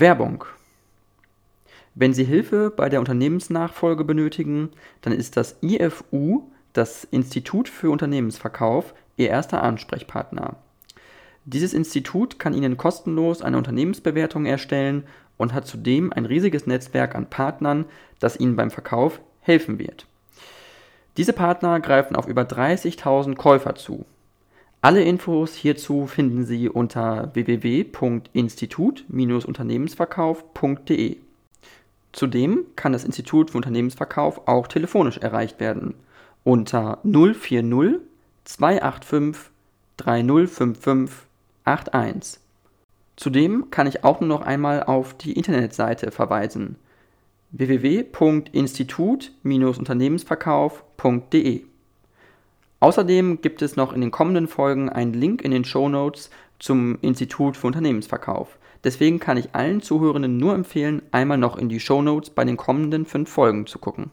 Werbung. Wenn Sie Hilfe bei der Unternehmensnachfolge benötigen, dann ist das IFU, das Institut für Unternehmensverkauf, Ihr erster Ansprechpartner. Dieses Institut kann Ihnen kostenlos eine Unternehmensbewertung erstellen und hat zudem ein riesiges Netzwerk an Partnern, das Ihnen beim Verkauf helfen wird. Diese Partner greifen auf über 30.000 Käufer zu. Alle Infos hierzu finden Sie unter www.institut-unternehmensverkauf.de. Zudem kann das Institut für Unternehmensverkauf auch telefonisch erreicht werden unter 040 285 3055 81. Zudem kann ich auch nur noch einmal auf die Internetseite verweisen www.institut-unternehmensverkauf.de. Außerdem gibt es noch in den kommenden Folgen einen Link in den Show Notes zum Institut für Unternehmensverkauf. Deswegen kann ich allen Zuhörenden nur empfehlen, einmal noch in die Show Notes bei den kommenden fünf Folgen zu gucken.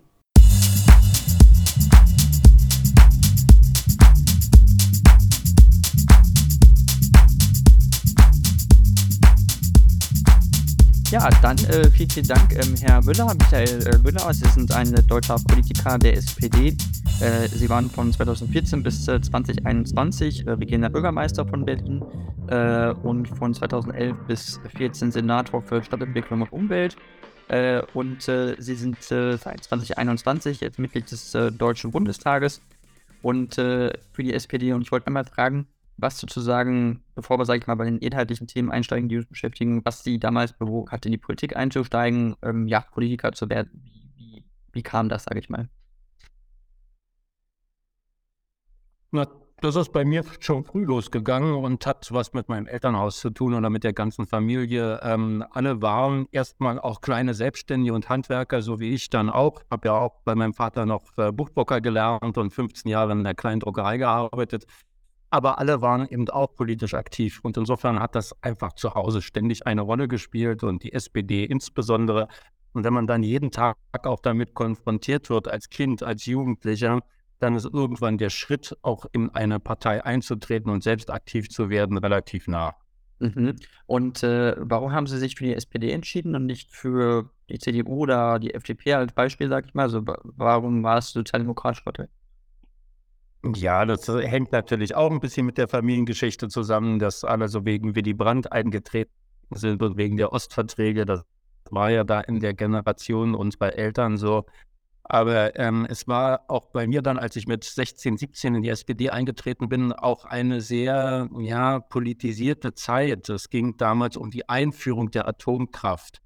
Ja, dann äh, vielen, vielen Dank, ähm, Herr Müller, Michael äh, Müller. Sie sind ein deutscher Politiker der SPD. Äh, Sie waren von 2014 bis 2021 äh, regierender Bürgermeister von Berlin äh, und von 2011 bis 2014 Senator für Stadtentwicklung und Umwelt. Äh, und Sie sind seit 2021 jetzt Mitglied des Deutschen Bundestages und für die SPD. Und ich wollte einmal fragen, was sozusagen, bevor wir, sage ich mal, bei den inhaltlichen Themen einsteigen, die uns beschäftigen, was sie damals bewogen hat, in die Politik einzusteigen, ähm, ja, Politiker zu werden. Wie, wie, wie kam das, sage ich mal? Na, das ist bei mir schon früh losgegangen und hat was mit meinem Elternhaus zu tun oder mit der ganzen Familie. Ähm, alle waren erstmal auch kleine Selbstständige und Handwerker, so wie ich dann auch. Habe ja auch bei meinem Vater noch äh, Buchdrucker gelernt und 15 Jahre in der kleinen Druckerei gearbeitet aber alle waren eben auch politisch aktiv. Und insofern hat das einfach zu Hause ständig eine Rolle gespielt und die SPD insbesondere. Und wenn man dann jeden Tag auch damit konfrontiert wird, als Kind, als Jugendlicher, dann ist irgendwann der Schritt, auch in eine Partei einzutreten und selbst aktiv zu werden, relativ nah. Mhm. Und äh, warum haben Sie sich für die SPD entschieden und nicht für die CDU oder die FDP als Beispiel, sag ich mal? Also warum war es Sozialdemokratische Partei? Ja, das hängt natürlich auch ein bisschen mit der Familiengeschichte zusammen, dass alle so wegen Willy Brandt eingetreten sind und wegen der Ostverträge. Das war ja da in der Generation unserer Eltern so. Aber ähm, es war auch bei mir dann, als ich mit 16, 17 in die SPD eingetreten bin, auch eine sehr ja, politisierte Zeit. Es ging damals um die Einführung der Atomkraft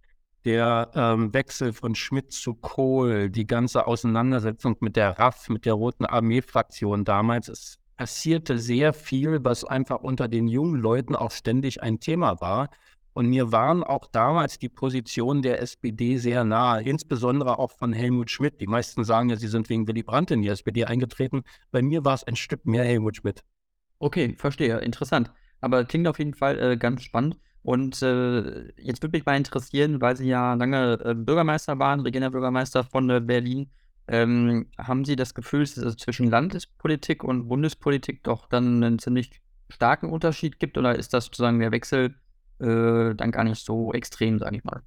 der ähm, Wechsel von Schmidt zu Kohl, die ganze Auseinandersetzung mit der RAF, mit der Roten Armee-Fraktion damals, es passierte sehr viel, was einfach unter den jungen Leuten auch ständig ein Thema war. Und mir waren auch damals die Positionen der SPD sehr nahe, insbesondere auch von Helmut Schmidt. Die meisten sagen ja, sie sind wegen Willy Brandt in die SPD eingetreten. Bei mir war es ein Stück mehr Helmut Schmidt. Okay, verstehe. Interessant. Aber klingt auf jeden Fall äh, ganz spannend. Und äh, jetzt würde mich mal interessieren, weil Sie ja lange äh, Bürgermeister waren, regierender Bürgermeister von äh, Berlin, ähm, haben Sie das Gefühl, dass es zwischen Landespolitik und Bundespolitik doch dann einen ziemlich starken Unterschied gibt? Oder ist das sozusagen der Wechsel äh, dann gar nicht so extrem, sage ich mal?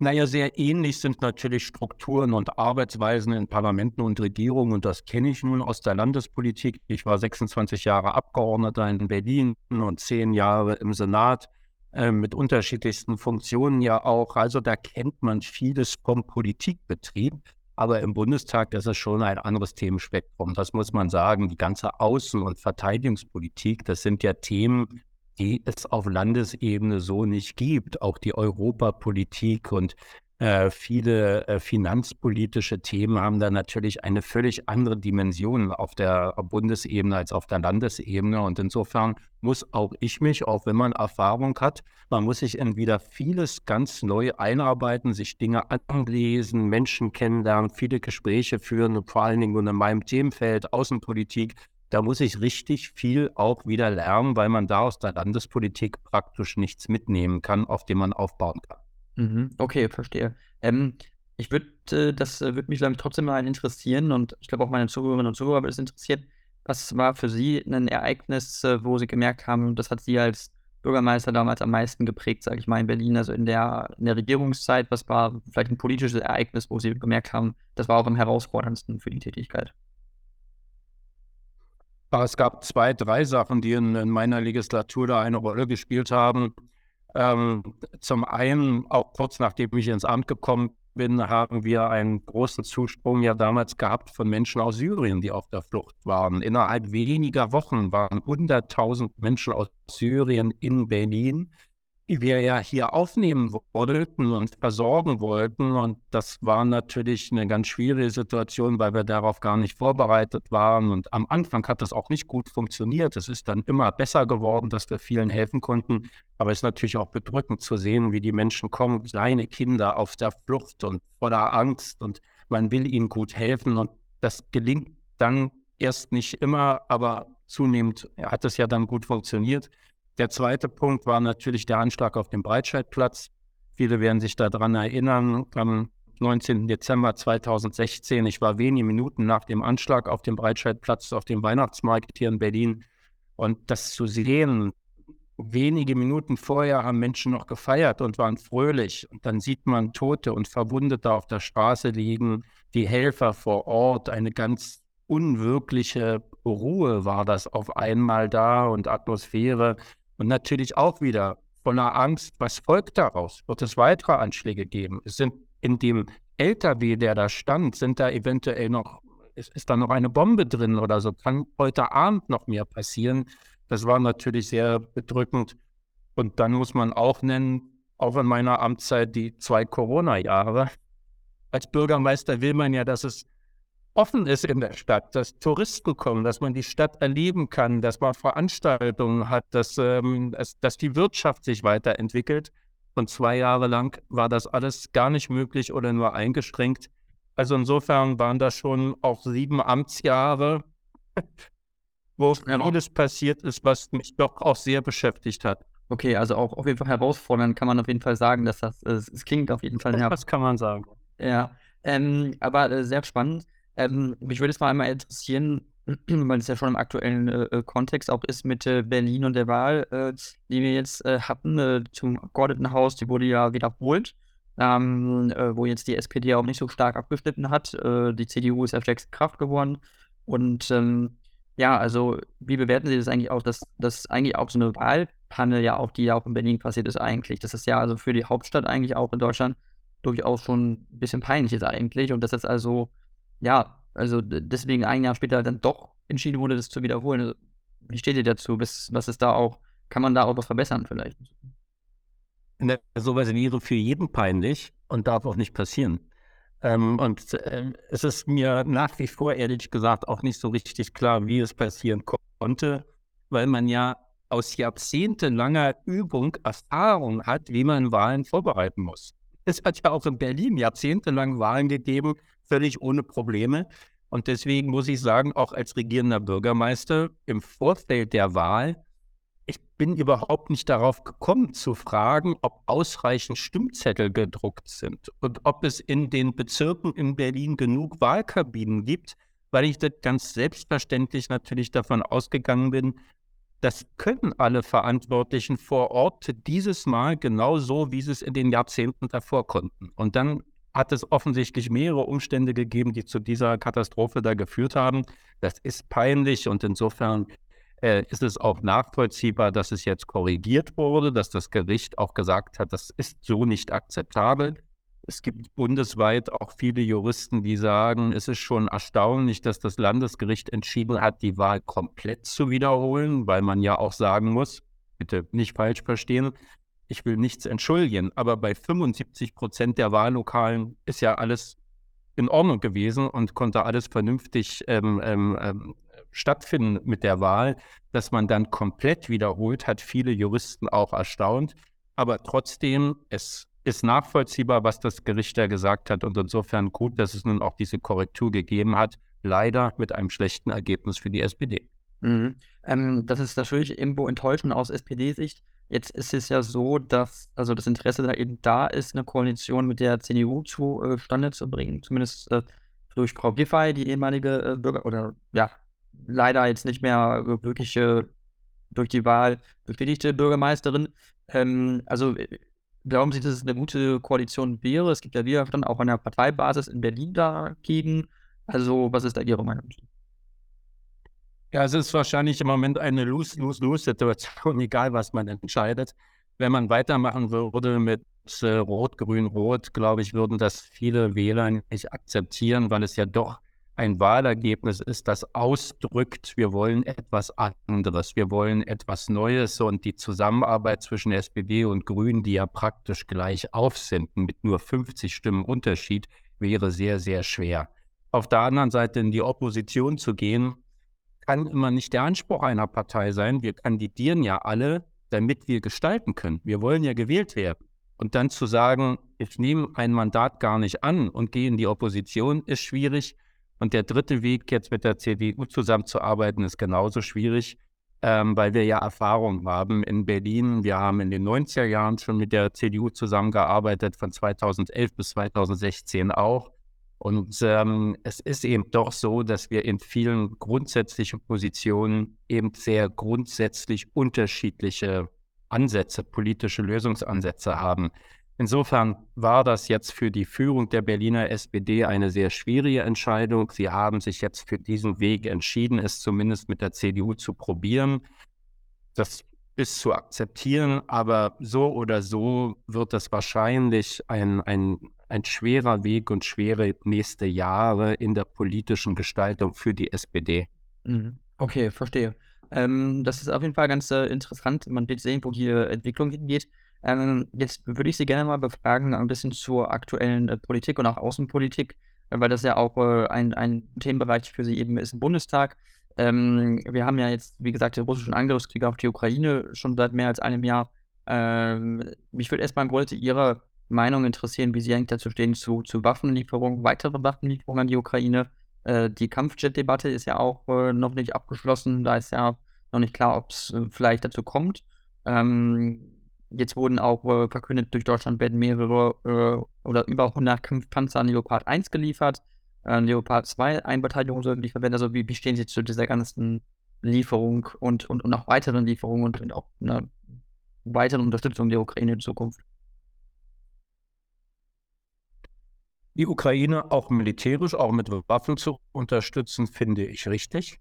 Naja, sehr ähnlich sind natürlich Strukturen und Arbeitsweisen in Parlamenten und Regierungen und das kenne ich nun aus der Landespolitik. Ich war 26 Jahre Abgeordneter in Berlin und zehn Jahre im Senat äh, mit unterschiedlichsten Funktionen ja auch. Also da kennt man vieles vom Politikbetrieb. Aber im Bundestag ist es schon ein anderes Themenspektrum. Das muss man sagen. Die ganze Außen- und Verteidigungspolitik, das sind ja Themen, die es auf Landesebene so nicht gibt. Auch die Europapolitik und äh, viele äh, finanzpolitische Themen haben da natürlich eine völlig andere Dimension auf der Bundesebene als auf der Landesebene. Und insofern muss auch ich mich, auch wenn man Erfahrung hat, man muss sich in wieder vieles ganz neu einarbeiten, sich Dinge anlesen, Menschen kennenlernen, viele Gespräche führen, vor allen Dingen in meinem Themenfeld Außenpolitik da muss ich richtig viel auch wieder lernen, weil man da aus der Landespolitik praktisch nichts mitnehmen kann, auf dem man aufbauen kann. Mhm. Okay, verstehe. Ähm, ich würde, äh, das äh, würde mich ich, trotzdem mal interessieren und ich glaube auch meine Zuhörerinnen und Zuhörer würde es interessieren. Was war für Sie ein Ereignis, äh, wo Sie gemerkt haben, das hat Sie als Bürgermeister damals am meisten geprägt, sage ich mal, in Berlin, also in der, in der Regierungszeit? Was war vielleicht ein politisches Ereignis, wo Sie gemerkt haben, das war auch am herausforderndsten für die Tätigkeit? Es gab zwei, drei Sachen, die in, in meiner Legislatur da eine Rolle gespielt haben. Ähm, zum einen, auch kurz nachdem ich ins Amt gekommen bin, haben wir einen großen Zusprung ja damals gehabt von Menschen aus Syrien, die auf der Flucht waren. Innerhalb weniger Wochen waren 100.000 Menschen aus Syrien in Berlin wir ja hier aufnehmen wollten und versorgen wollten. Und das war natürlich eine ganz schwierige Situation, weil wir darauf gar nicht vorbereitet waren. Und am Anfang hat das auch nicht gut funktioniert. Es ist dann immer besser geworden, dass wir vielen helfen konnten. Aber es ist natürlich auch bedrückend zu sehen, wie die Menschen kommen, kleine Kinder auf der Flucht und voller Angst. Und man will ihnen gut helfen. Und das gelingt dann erst nicht immer, aber zunehmend hat es ja dann gut funktioniert. Der zweite Punkt war natürlich der Anschlag auf dem Breitscheidplatz. Viele werden sich daran erinnern, am 19. Dezember 2016, ich war wenige Minuten nach dem Anschlag auf dem Breitscheidplatz auf dem Weihnachtsmarkt hier in Berlin. Und das zu sehen, wenige Minuten vorher haben Menschen noch gefeiert und waren fröhlich. Und dann sieht man Tote und Verwundete auf der Straße liegen, die Helfer vor Ort, eine ganz unwirkliche Ruhe war das auf einmal da und Atmosphäre. Und natürlich auch wieder voller Angst, was folgt daraus? Wird es weitere Anschläge geben? Es sind in dem LKW, der da stand, sind da eventuell noch, ist, ist da noch eine Bombe drin oder so? Kann heute Abend noch mehr passieren? Das war natürlich sehr bedrückend. Und dann muss man auch nennen, auch in meiner Amtszeit die zwei Corona-Jahre. Als Bürgermeister will man ja, dass es offen ist in der Stadt, dass Touristen kommen, dass man die Stadt erleben kann, dass man Veranstaltungen hat, dass, ähm, dass die Wirtschaft sich weiterentwickelt. Und zwei Jahre lang war das alles gar nicht möglich oder nur eingeschränkt. Also insofern waren das schon auch sieben Amtsjahre, wo vieles passiert ist, was mich doch auch sehr beschäftigt hat. Okay, also auch auf jeden Fall herausfordernd kann man auf jeden Fall sagen, dass das, es klingt auf jeden Fall. Das kann man sagen. Ja, ähm, aber äh, sehr spannend. Ähm, mich würde es mal einmal interessieren, weil es ja schon im aktuellen äh, äh, Kontext auch ist mit äh, Berlin und der Wahl, äh, die wir jetzt äh, hatten äh, zum Abgeordnetenhaus, die wurde ja wiederholt, ähm, wo jetzt die SPD auch nicht so stark abgeschnitten hat. die CDU ist ja stärkste Kraft geworden. Und ähm, ja, also wie bewerten Sie das eigentlich auch, dass das eigentlich auch so eine Wahlpanne ja auch, die ja auch in Berlin passiert ist eigentlich. Das ist ja also für die Hauptstadt eigentlich auch in Deutschland durchaus schon ein bisschen peinlich ist eigentlich. Und das ist also ja, also deswegen ein Jahr später dann doch entschieden wurde, das zu wiederholen. Also, wie steht ihr dazu? Was, was ist da auch, kann man da auch was verbessern vielleicht? Ne, sowas wäre für jeden peinlich und darf auch nicht passieren. Ähm, und äh, es ist mir nach wie vor, ehrlich gesagt, auch nicht so richtig klar, wie es passieren konnte, weil man ja aus jahrzehntelanger Übung Erfahrung hat, wie man Wahlen vorbereiten muss. Es hat ja auch in Berlin jahrzehntelang Wahlen gegeben, völlig ohne Probleme. Und deswegen muss ich sagen, auch als regierender Bürgermeister im Vorfeld der Wahl, ich bin überhaupt nicht darauf gekommen zu fragen, ob ausreichend Stimmzettel gedruckt sind und ob es in den Bezirken in Berlin genug Wahlkabinen gibt, weil ich das ganz selbstverständlich natürlich davon ausgegangen bin, das können alle Verantwortlichen vor Ort dieses Mal genauso, wie sie es in den Jahrzehnten davor konnten. Und dann hat es offensichtlich mehrere Umstände gegeben, die zu dieser Katastrophe da geführt haben. Das ist peinlich und insofern äh, ist es auch nachvollziehbar, dass es jetzt korrigiert wurde, dass das Gericht auch gesagt hat, das ist so nicht akzeptabel. Es gibt bundesweit auch viele Juristen, die sagen, es ist schon erstaunlich, dass das Landesgericht entschieden hat, die Wahl komplett zu wiederholen, weil man ja auch sagen muss, bitte nicht falsch verstehen, ich will nichts entschuldigen, aber bei 75 Prozent der Wahllokalen ist ja alles in Ordnung gewesen und konnte alles vernünftig ähm, ähm, ähm, stattfinden mit der Wahl. Dass man dann komplett wiederholt, hat viele Juristen auch erstaunt. Aber trotzdem, es ist nachvollziehbar, was das Gericht da gesagt hat und insofern gut, dass es nun auch diese Korrektur gegeben hat. Leider mit einem schlechten Ergebnis für die SPD. Mhm. Ähm, das ist natürlich irgendwo enttäuschend aus SPD-Sicht. Jetzt ist es ja so, dass also das Interesse da eben da ist, eine Koalition mit der CDU zustande zu bringen, zumindest äh, durch Frau Giffey, die ehemalige äh, Bürger oder ja, leider jetzt nicht mehr wirkliche durch die Wahl bestätigte Bürgermeisterin. Ähm, also äh, glauben Sie, dass es eine gute Koalition wäre? Es gibt ja Widerstand auch an der Parteibasis in Berlin dagegen. Also was ist da Ihre Meinung? Ja, es ist wahrscheinlich im Moment eine Lose-Lose-Lose-Situation, egal was man entscheidet. Wenn man weitermachen würde mit äh, Rot-Grün-Rot, glaube ich, würden das viele Wähler nicht akzeptieren, weil es ja doch ein Wahlergebnis ist, das ausdrückt, wir wollen etwas anderes, wir wollen etwas Neues und die Zusammenarbeit zwischen SPD und Grünen, die ja praktisch gleich auf sind, mit nur 50 Stimmen Unterschied, wäre sehr, sehr schwer. Auf der anderen Seite in die Opposition zu gehen, kann immer nicht der Anspruch einer Partei sein. Wir kandidieren ja alle, damit wir gestalten können. Wir wollen ja gewählt werden. Und dann zu sagen, ich nehme ein Mandat gar nicht an und gehe in die Opposition, ist schwierig. Und der dritte Weg, jetzt mit der CDU zusammenzuarbeiten, ist genauso schwierig, ähm, weil wir ja Erfahrung haben in Berlin. Wir haben in den 90er Jahren schon mit der CDU zusammengearbeitet, von 2011 bis 2016 auch. Und ähm, es ist eben doch so, dass wir in vielen grundsätzlichen Positionen eben sehr grundsätzlich unterschiedliche Ansätze, politische Lösungsansätze haben. Insofern war das jetzt für die Führung der Berliner SPD eine sehr schwierige Entscheidung. Sie haben sich jetzt für diesen Weg entschieden, es zumindest mit der CDU zu probieren. Das ist zu akzeptieren, aber so oder so wird das wahrscheinlich ein, ein, ein schwerer Weg und schwere nächste Jahre in der politischen Gestaltung für die SPD. Mhm. Okay, verstehe. Ähm, das ist auf jeden Fall ganz äh, interessant. Man wird sehen, wo die Entwicklung hingeht. Ähm, jetzt würde ich Sie gerne mal befragen, ein bisschen zur aktuellen äh, Politik und auch Außenpolitik, äh, weil das ja auch äh, ein, ein Themenbereich für Sie eben ist im Bundestag. Ähm, wir haben ja jetzt, wie gesagt, den russischen Angriffskrieg auf die Ukraine schon seit mehr als einem Jahr. Ähm, mich würde erstmal wollte Ihre Meinung interessieren, wie Sie eigentlich dazu stehen zu, zu Waffenlieferungen, weitere Waffenlieferungen an die Ukraine. Äh, die Kampfjet-Debatte ist ja auch äh, noch nicht abgeschlossen. Da ist ja noch nicht klar, ob es äh, vielleicht dazu kommt. Ähm, Jetzt wurden auch äh, verkündet, durch Deutschland werden mehrere äh, oder über 100 Kampfpanzer an Leopard 1 geliefert. Äh, Leopard 2 Einbeteiligungen sollen geliefert werden. Also wie, wie stehen Sie zu dieser ganzen Lieferung und, und, und auch weiteren Lieferungen und, und auch einer weiteren Unterstützung der Ukraine in Zukunft? Die Ukraine auch militärisch, auch mit Waffen zu unterstützen, finde ich richtig.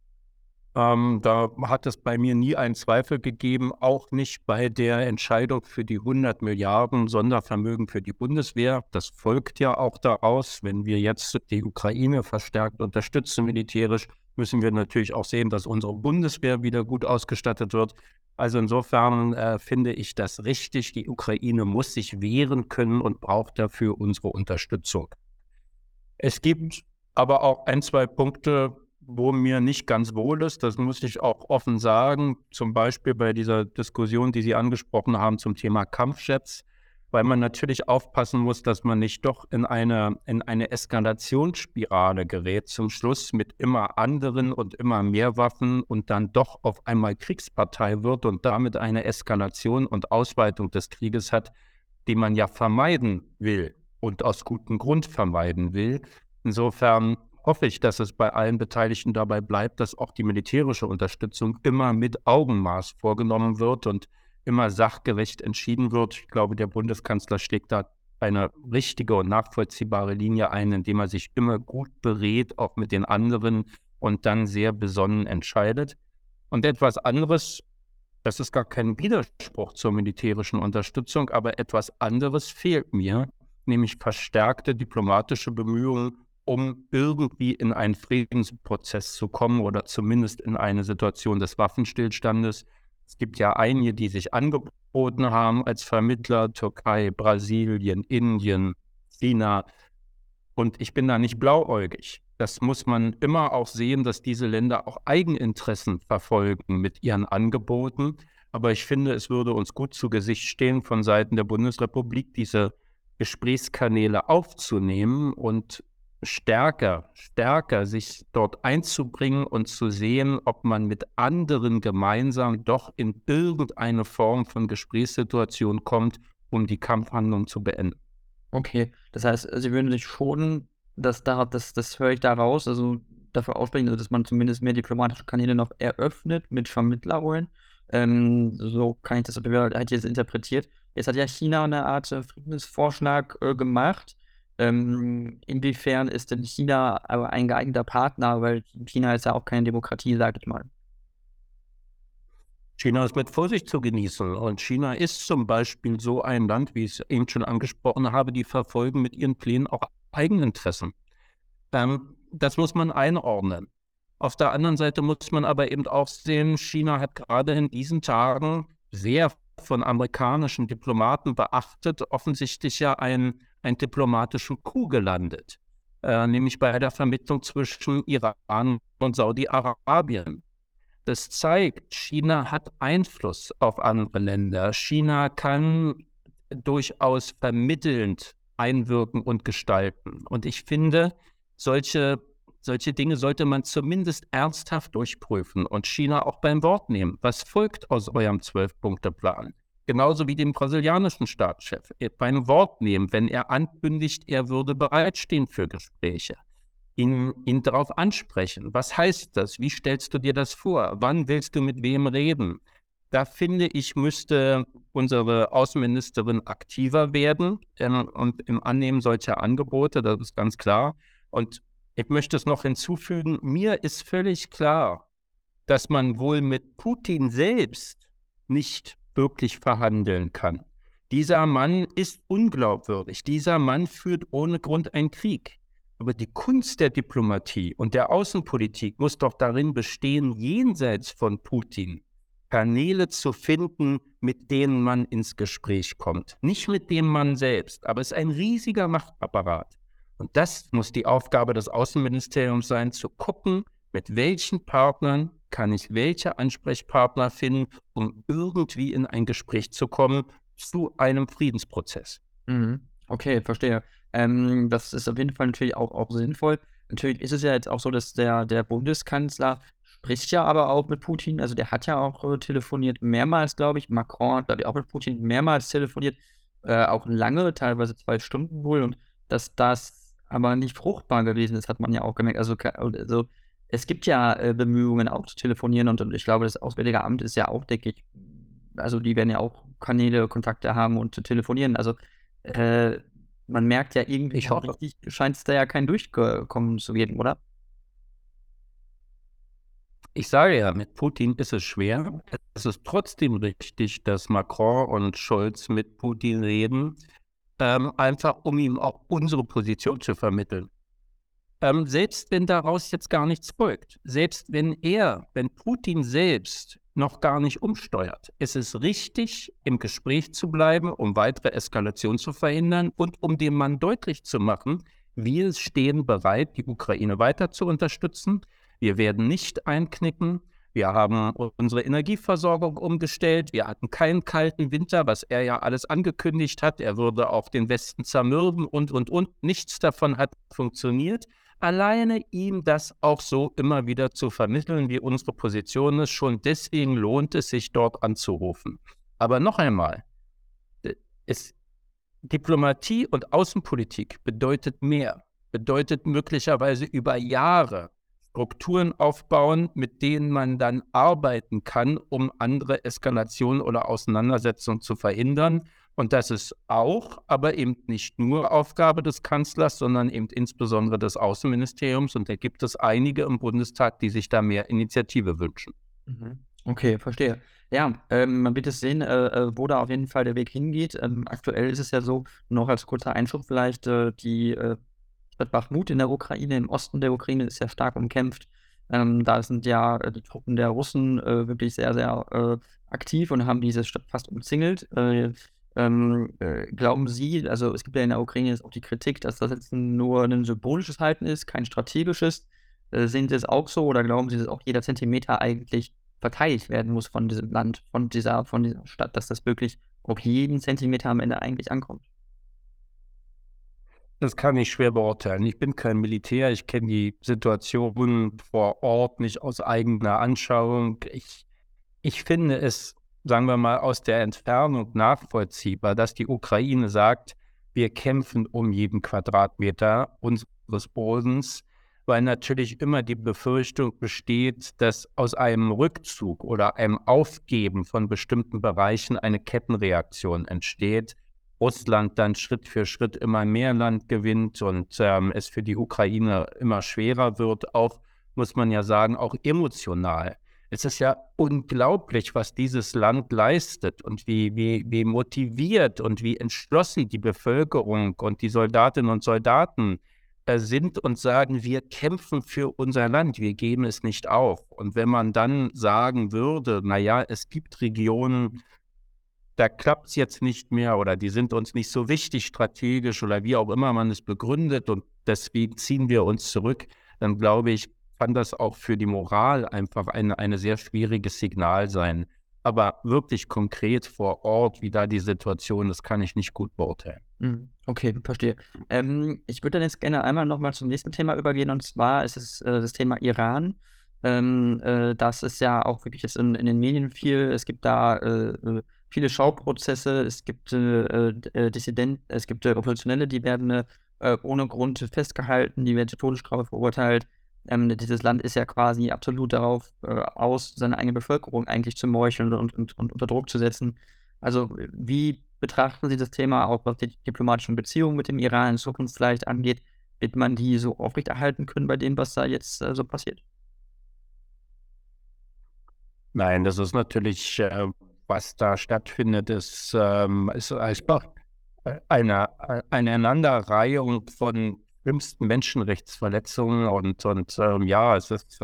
Ähm, da hat es bei mir nie einen Zweifel gegeben, auch nicht bei der Entscheidung für die 100 Milliarden Sondervermögen für die Bundeswehr. Das folgt ja auch daraus. Wenn wir jetzt die Ukraine verstärkt unterstützen militärisch, müssen wir natürlich auch sehen, dass unsere Bundeswehr wieder gut ausgestattet wird. Also insofern äh, finde ich das richtig. Die Ukraine muss sich wehren können und braucht dafür unsere Unterstützung. Es gibt aber auch ein, zwei Punkte, wo mir nicht ganz wohl ist, das muss ich auch offen sagen, zum Beispiel bei dieser Diskussion, die Sie angesprochen haben zum Thema Kampfjets, weil man natürlich aufpassen muss, dass man nicht doch in eine, in eine Eskalationsspirale gerät zum Schluss mit immer anderen und immer mehr Waffen und dann doch auf einmal Kriegspartei wird und damit eine Eskalation und Ausweitung des Krieges hat, die man ja vermeiden will und aus gutem Grund vermeiden will. Insofern hoffe ich, dass es bei allen Beteiligten dabei bleibt, dass auch die militärische Unterstützung immer mit Augenmaß vorgenommen wird und immer sachgerecht entschieden wird. Ich glaube, der Bundeskanzler schlägt da eine richtige und nachvollziehbare Linie ein, indem er sich immer gut berät, auch mit den anderen und dann sehr besonnen entscheidet. Und etwas anderes, das ist gar kein Widerspruch zur militärischen Unterstützung, aber etwas anderes fehlt mir, nämlich verstärkte diplomatische Bemühungen um irgendwie in einen Friedensprozess zu kommen oder zumindest in eine Situation des Waffenstillstandes. Es gibt ja einige, die sich angeboten haben als Vermittler, Türkei, Brasilien, Indien, China. Und ich bin da nicht blauäugig. Das muss man immer auch sehen, dass diese Länder auch Eigeninteressen verfolgen mit ihren Angeboten. Aber ich finde, es würde uns gut zu Gesicht stehen, von Seiten der Bundesrepublik diese Gesprächskanäle aufzunehmen und stärker, stärker sich dort einzubringen und zu sehen, ob man mit anderen gemeinsam doch in irgendeine Form von Gesprächssituation kommt, um die Kampfhandlung zu beenden. Okay, das heißt, Sie würden sich schon, dass da, das, das höre ich da raus, also dafür aussprechen, dass man zumindest mehr diplomatische Kanäle noch eröffnet mit Vermittlerrollen. Ähm, so kann ich das halt jetzt interpretiert. Jetzt hat ja China eine Art äh, Friedensvorschlag äh, gemacht. Ähm, inwiefern ist denn China aber ein geeigneter Partner? Weil China ist ja auch keine Demokratie, sage ich mal. China ist mit Vorsicht zu genießen. Und China ist zum Beispiel so ein Land, wie ich es eben schon angesprochen habe, die verfolgen mit ihren Plänen auch Eigeninteressen. Ähm, das muss man einordnen. Auf der anderen Seite muss man aber eben auch sehen, China hat gerade in diesen Tagen sehr von amerikanischen Diplomaten beachtet, offensichtlich ja einen, einen diplomatischen Coup gelandet, äh, nämlich bei der Vermittlung zwischen Iran und Saudi-Arabien. Das zeigt, China hat Einfluss auf andere Länder. China kann durchaus vermittelnd einwirken und gestalten. Und ich finde, solche, solche Dinge sollte man zumindest ernsthaft durchprüfen und China auch beim Wort nehmen. Was folgt aus eurem Zwölf-Punkte-Plan? Genauso wie dem brasilianischen Staatschef beim Wort nehmen, wenn er ankündigt, er würde bereitstehen für Gespräche ihn, ihn darauf ansprechen. Was heißt das? Wie stellst du dir das vor? Wann willst du mit wem reden? Da finde ich, müsste unsere Außenministerin aktiver werden ähm, und im Annehmen solcher Angebote, das ist ganz klar. Und ich möchte es noch hinzufügen, mir ist völlig klar, dass man wohl mit Putin selbst nicht wirklich verhandeln kann. Dieser Mann ist unglaubwürdig. Dieser Mann führt ohne Grund einen Krieg. Aber die Kunst der Diplomatie und der Außenpolitik muss doch darin bestehen, jenseits von Putin Kanäle zu finden, mit denen man ins Gespräch kommt. Nicht mit dem Mann selbst, aber es ist ein riesiger Machtapparat. Und das muss die Aufgabe des Außenministeriums sein, zu gucken, mit welchen Partnern kann ich welche Ansprechpartner finden, um irgendwie in ein Gespräch zu kommen zu einem Friedensprozess. Mhm. Okay, verstehe. Ähm, das ist auf jeden Fall natürlich auch, auch sinnvoll. Natürlich ist es ja jetzt auch so, dass der, der Bundeskanzler spricht ja aber auch mit Putin. Also der hat ja auch äh, telefoniert, mehrmals, glaube ich. Macron hat, glaube ich, auch mit Putin mehrmals telefoniert. Äh, auch lange, teilweise zwei Stunden wohl. Und dass das aber nicht fruchtbar gewesen ist, hat man ja auch gemerkt. Also, also es gibt ja äh, Bemühungen auch zu telefonieren und, und ich glaube, das Auswärtige Amt ist ja auch, denke ich, also die werden ja auch Kanäle, Kontakte haben und zu telefonieren. Also äh, man merkt ja irgendwie, ich richtig scheint es da ja kein Durchkommen zu geben, oder? Ich sage ja, mit Putin ist es schwer. Es ist trotzdem richtig, dass Macron und Scholz mit Putin reden, ähm, einfach um ihm auch unsere Position zu vermitteln. Ähm, selbst wenn daraus jetzt gar nichts folgt, selbst wenn er, wenn Putin selbst noch gar nicht umsteuert. Es ist richtig, im Gespräch zu bleiben, um weitere Eskalation zu verhindern und um dem Mann deutlich zu machen, wir stehen bereit, die Ukraine weiter zu unterstützen. Wir werden nicht einknicken. Wir haben unsere Energieversorgung umgestellt. Wir hatten keinen kalten Winter, was er ja alles angekündigt hat. Er würde auch den Westen zermürben und, und, und. Nichts davon hat funktioniert alleine ihm das auch so immer wieder zu vermitteln, wie unsere Position ist. Schon deswegen lohnt es sich, dort anzurufen. Aber noch einmal, es, Diplomatie und Außenpolitik bedeutet mehr, bedeutet möglicherweise über Jahre Strukturen aufbauen, mit denen man dann arbeiten kann, um andere Eskalationen oder Auseinandersetzungen zu verhindern. Und das ist auch, aber eben nicht nur Aufgabe des Kanzlers, sondern eben insbesondere des Außenministeriums. Und da gibt es einige im Bundestag, die sich da mehr Initiative wünschen. Mhm. Okay, verstehe. Ja, ähm, man wird es sehen, äh, äh, wo da auf jeden Fall der Weg hingeht. Ähm, aktuell ist es ja so, noch als kurzer Einschub vielleicht, äh, die äh, Bachmut in der Ukraine, im Osten der Ukraine ist ja stark umkämpft. Ähm, da sind ja äh, die Truppen der Russen äh, wirklich sehr, sehr äh, aktiv und haben diese Stadt fast umzingelt. Äh, ähm, äh, glauben Sie, also es gibt ja in der Ukraine jetzt auch die Kritik, dass das jetzt nur ein symbolisches Halten ist, kein strategisches. Äh, sehen Sie es auch so oder glauben Sie, dass auch jeder Zentimeter eigentlich verteidigt werden muss von diesem Land, von dieser, von dieser Stadt, dass das wirklich auf jeden Zentimeter am Ende eigentlich ankommt? Das kann ich schwer beurteilen. Ich bin kein Militär, ich kenne die Situation vor Ort nicht aus eigener Anschauung. Ich, ich finde es sagen wir mal, aus der Entfernung nachvollziehbar, dass die Ukraine sagt, wir kämpfen um jeden Quadratmeter unseres Bodens, weil natürlich immer die Befürchtung besteht, dass aus einem Rückzug oder einem Aufgeben von bestimmten Bereichen eine Kettenreaktion entsteht. Russland dann Schritt für Schritt immer mehr Land gewinnt und ähm, es für die Ukraine immer schwerer wird, auch muss man ja sagen, auch emotional. Es ist ja unglaublich, was dieses Land leistet und wie, wie, wie motiviert und wie entschlossen die Bevölkerung und die Soldatinnen und Soldaten äh, sind und sagen, wir kämpfen für unser Land, wir geben es nicht auf. Und wenn man dann sagen würde, naja, es gibt Regionen, da klappt es jetzt nicht mehr oder die sind uns nicht so wichtig strategisch oder wie auch immer man es begründet und deswegen ziehen wir uns zurück, dann glaube ich, kann das auch für die Moral einfach ein eine sehr schwieriges Signal sein. Aber wirklich konkret vor Ort, wie da die Situation ist, kann ich nicht gut beurteilen. Mhm. Okay, verstehe. Ähm, ich würde dann jetzt gerne einmal nochmal zum nächsten Thema übergehen und zwar ist es äh, das Thema Iran. Ähm, äh, das ist ja auch wirklich jetzt in, in den Medien viel. Es gibt da äh, äh viele Schauprozesse, es gibt äh, äh, Dissidenten, es gibt Oppositionelle, die werden ohne Grund festgehalten, die werden zur Todesstrafe verurteilt. Ähm, dieses Land ist ja quasi absolut darauf äh, aus, seine eigene Bevölkerung eigentlich zu meucheln und, und, und unter Druck zu setzen. Also wie betrachten Sie das Thema auch, was die diplomatischen Beziehungen mit dem Iran in Zukunft vielleicht angeht? Wird man die so aufrechterhalten können bei dem, was da jetzt äh, so passiert? Nein, das ist natürlich, äh, was da stattfindet, ist, ähm, ist einfach eine, eine Aneinanderreihung von schlimmsten Menschenrechtsverletzungen und, und ähm, ja, es ist,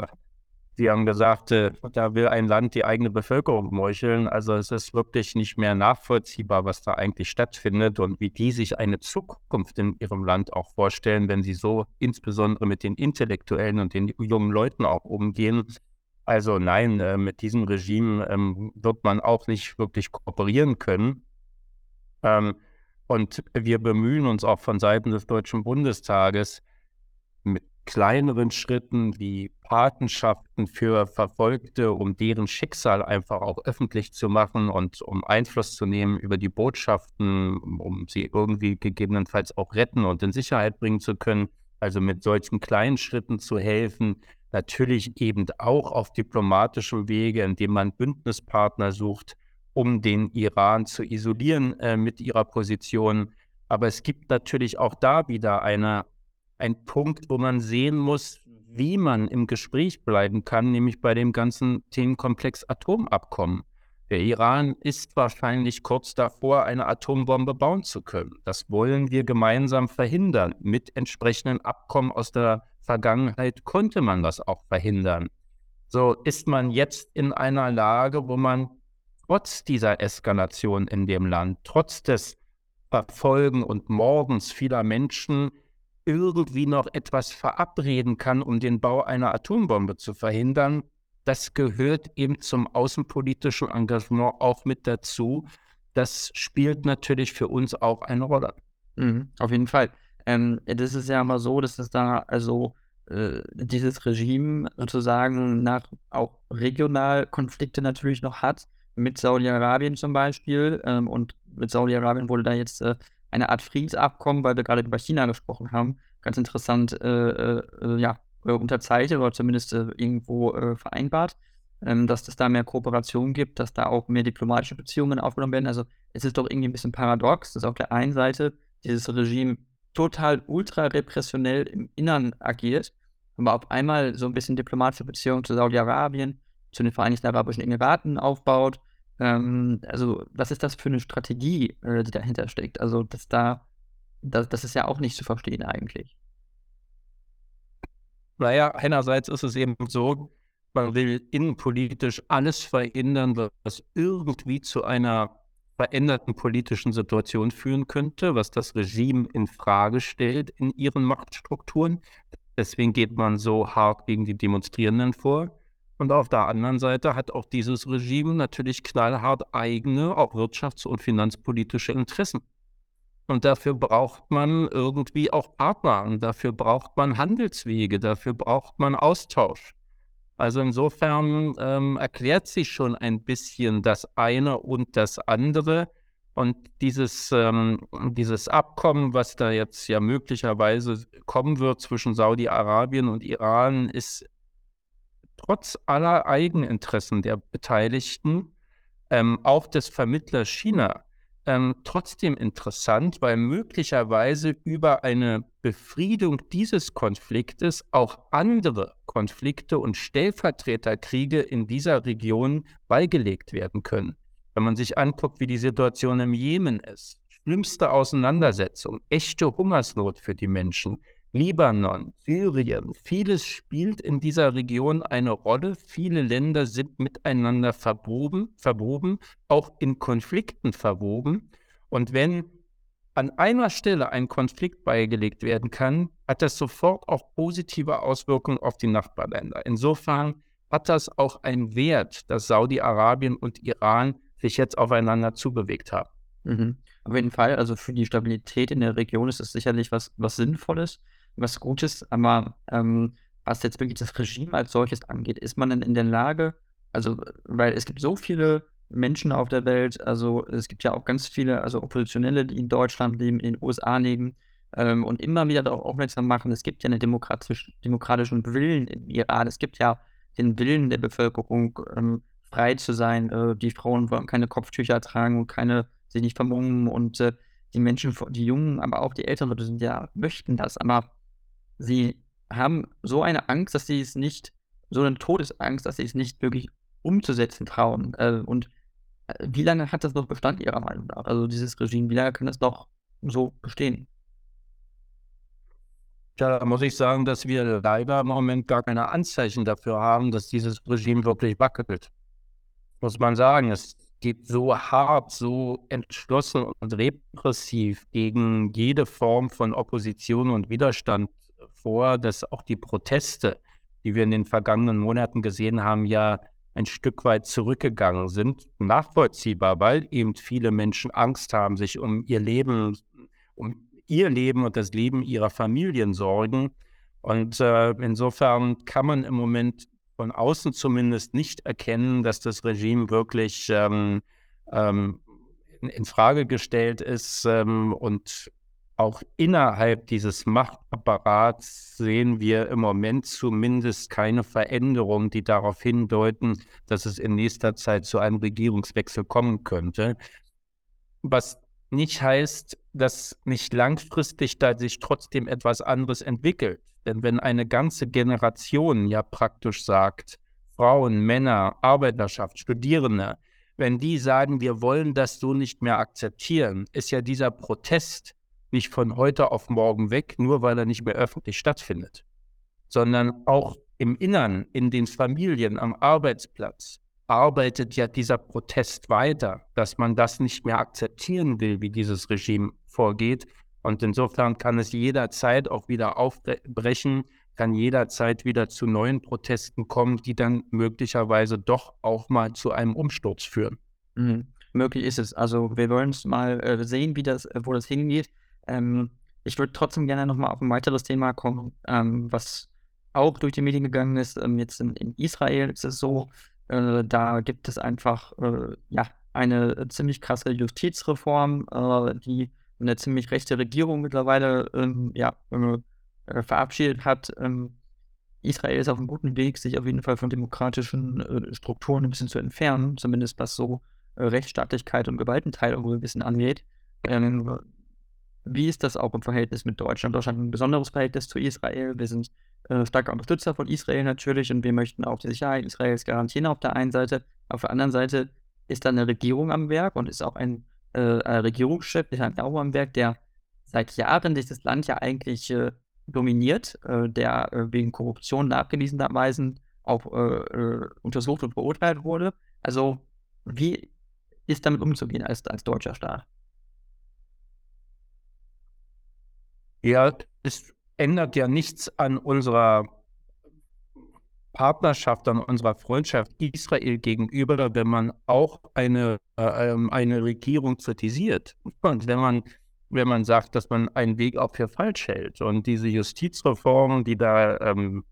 Sie haben gesagt, äh, da will ein Land die eigene Bevölkerung meucheln. Also es ist wirklich nicht mehr nachvollziehbar, was da eigentlich stattfindet und wie die sich eine Zukunft in ihrem Land auch vorstellen, wenn sie so insbesondere mit den Intellektuellen und den jungen Leuten auch umgehen. Also nein, äh, mit diesem Regime ähm, wird man auch nicht wirklich kooperieren können. Ähm, und wir bemühen uns auch von Seiten des Deutschen Bundestages mit kleineren Schritten wie Patenschaften für Verfolgte, um deren Schicksal einfach auch öffentlich zu machen und um Einfluss zu nehmen über die Botschaften, um sie irgendwie gegebenenfalls auch retten und in Sicherheit bringen zu können. Also mit solchen kleinen Schritten zu helfen, natürlich eben auch auf diplomatischem Wege, indem man Bündnispartner sucht, um den Iran zu isolieren äh, mit ihrer Position. Aber es gibt natürlich auch da wieder eine, einen Punkt, wo man sehen muss, wie man im Gespräch bleiben kann, nämlich bei dem ganzen Themenkomplex Atomabkommen. Der Iran ist wahrscheinlich kurz davor, eine Atombombe bauen zu können. Das wollen wir gemeinsam verhindern. Mit entsprechenden Abkommen aus der Vergangenheit konnte man das auch verhindern. So ist man jetzt in einer Lage, wo man trotz dieser Eskalation in dem Land, trotz des Verfolgen und Morgens vieler Menschen irgendwie noch etwas verabreden kann, um den Bau einer Atombombe zu verhindern, das gehört eben zum außenpolitischen Engagement auch mit dazu. Das spielt natürlich für uns auch eine Rolle. Mhm, auf jeden Fall. Ähm, das ist ja immer so, dass es da also äh, dieses Regime sozusagen nach auch regional Konflikte natürlich noch hat mit Saudi-Arabien zum Beispiel. Ähm, und mit Saudi-Arabien wurde da jetzt äh, eine Art Friedensabkommen, weil wir gerade über China gesprochen haben, ganz interessant, äh, äh, äh ja, äh, unterzeichnet oder zumindest irgendwo vereinbart, ähm, dass es da mehr Kooperation gibt, dass da auch mehr diplomatische Beziehungen aufgenommen werden. Also es ist doch irgendwie ein bisschen paradox, dass auf der einen Seite dieses Regime total ultra repressionell im Innern agiert, aber auf einmal so ein bisschen diplomatische Beziehungen zu Saudi-Arabien, zu den Vereinigten Arabischen Emiraten aufbaut. Ähm, also, was ist das für eine Strategie, äh, die dahinter steckt? Also, dass da, das, das ist ja auch nicht zu verstehen eigentlich. Naja, einerseits ist es eben so, man will innenpolitisch alles verhindern, was irgendwie zu einer veränderten politischen Situation führen könnte, was das Regime in Frage stellt in ihren Machtstrukturen. Deswegen geht man so hart gegen die Demonstrierenden vor. Und auf der anderen Seite hat auch dieses Regime natürlich knallhart eigene, auch wirtschafts- und finanzpolitische Interessen. Und dafür braucht man irgendwie auch Partner und dafür braucht man Handelswege, dafür braucht man Austausch. Also insofern ähm, erklärt sich schon ein bisschen das eine und das andere. Und dieses, ähm, dieses Abkommen, was da jetzt ja möglicherweise kommen wird zwischen Saudi-Arabien und Iran, ist trotz aller Eigeninteressen der Beteiligten, ähm, auch des Vermittlers China, ähm, trotzdem interessant, weil möglicherweise über eine Befriedung dieses Konfliktes auch andere Konflikte und Stellvertreterkriege in dieser Region beigelegt werden können. Wenn man sich anguckt, wie die Situation im Jemen ist, schlimmste Auseinandersetzung, echte Hungersnot für die Menschen, Libanon, Syrien, vieles spielt in dieser Region eine Rolle. Viele Länder sind miteinander verwoben, verwoben, auch in Konflikten verwoben. Und wenn an einer Stelle ein Konflikt beigelegt werden kann, hat das sofort auch positive Auswirkungen auf die Nachbarländer. Insofern hat das auch einen Wert, dass Saudi-Arabien und Iran sich jetzt aufeinander zubewegt haben. Mhm. Auf jeden Fall, also für die Stabilität in der Region ist es sicherlich was, was Sinnvolles was Gutes, aber ähm, was jetzt wirklich das Regime als solches angeht, ist man denn in der Lage, also, weil es gibt so viele Menschen auf der Welt, also es gibt ja auch ganz viele, also Oppositionelle, die in Deutschland leben, in den USA leben ähm, und immer wieder darauf aufmerksam machen, es gibt ja einen demokratisch, demokratischen Willen im Iran, es gibt ja den Willen der Bevölkerung, ähm, frei zu sein, äh, die Frauen wollen keine Kopftücher tragen und keine, sich nicht vermummen und äh, die Menschen, die Jungen, aber auch die älteren sind ja, möchten das, aber sie haben so eine Angst, dass sie es nicht, so eine Todesangst, dass sie es nicht wirklich umzusetzen trauen. Äh, und äh, wie lange hat das noch Bestand Ihrer Meinung nach? Also dieses Regime, wie lange kann das noch so bestehen? Ja, da muss ich sagen, dass wir leider im Moment gar keine Anzeichen dafür haben, dass dieses Regime wirklich wackelt. Muss man sagen, es geht so hart, so entschlossen und repressiv gegen jede Form von Opposition und Widerstand vor, dass auch die Proteste, die wir in den vergangenen Monaten gesehen haben, ja ein Stück weit zurückgegangen sind. Nachvollziehbar, weil eben viele Menschen Angst haben, sich um ihr Leben, um ihr Leben und das Leben ihrer Familien sorgen. Und äh, insofern kann man im Moment von außen zumindest nicht erkennen, dass das Regime wirklich ähm, ähm, in, Frage gestellt ist ähm, und auch innerhalb dieses Machtapparats sehen wir im Moment zumindest keine Veränderungen, die darauf hindeuten, dass es in nächster Zeit zu einem Regierungswechsel kommen könnte. Was nicht heißt, dass nicht langfristig da sich trotzdem etwas anderes entwickelt. Denn wenn eine ganze Generation ja praktisch sagt, Frauen, Männer, Arbeiterschaft, Studierende, wenn die sagen, wir wollen das so nicht mehr akzeptieren, ist ja dieser Protest nicht von heute auf morgen weg, nur weil er nicht mehr öffentlich stattfindet, sondern auch im Innern, in den Familien, am Arbeitsplatz arbeitet ja dieser Protest weiter, dass man das nicht mehr akzeptieren will, wie dieses Regime vorgeht. Und insofern kann es jederzeit auch wieder aufbrechen, kann jederzeit wieder zu neuen Protesten kommen, die dann möglicherweise doch auch mal zu einem Umsturz führen. Mhm. Möglich ist es. Also wir wollen es mal äh, sehen, wie das, äh, wo das hingeht. Ähm, ich würde trotzdem gerne nochmal auf ein weiteres Thema kommen, ähm, was auch durch die Medien gegangen ist. Ähm, jetzt in, in, Israel ist es so, äh, da gibt es einfach äh, ja, eine ziemlich krasse Justizreform, äh, die eine ziemlich rechte Regierung mittlerweile ähm, ja, äh, verabschiedet hat. Ähm, Israel ist auf einem guten Weg, sich auf jeden Fall von demokratischen äh, Strukturen ein bisschen zu entfernen, zumindest was so äh, Rechtsstaatlichkeit und Gewaltenteilung ein bisschen angeht. Ähm, wie ist das auch im Verhältnis mit Deutschland? Deutschland hat ein besonderes Verhältnis zu Israel. Wir sind äh, starke Unterstützer von Israel natürlich und wir möchten auch die Sicherheit Israels garantieren auf der einen Seite. Auf der anderen Seite ist da eine Regierung am Werk und ist auch ein, äh, ein Regierungschef, der auch am Werk, der seit Jahren dieses Land ja eigentlich äh, dominiert, äh, der äh, wegen Korruption nachgewiesenerweise auch äh, äh, untersucht und beurteilt wurde. Also, wie ist damit umzugehen als, als deutscher Staat? Ja, es ändert ja nichts an unserer Partnerschaft, an unserer Freundschaft Israel gegenüber, wenn man auch eine, äh, ähm, eine Regierung kritisiert. Und wenn man, wenn man sagt, dass man einen Weg auch für falsch hält. Und diese Justizreform, die da ähm,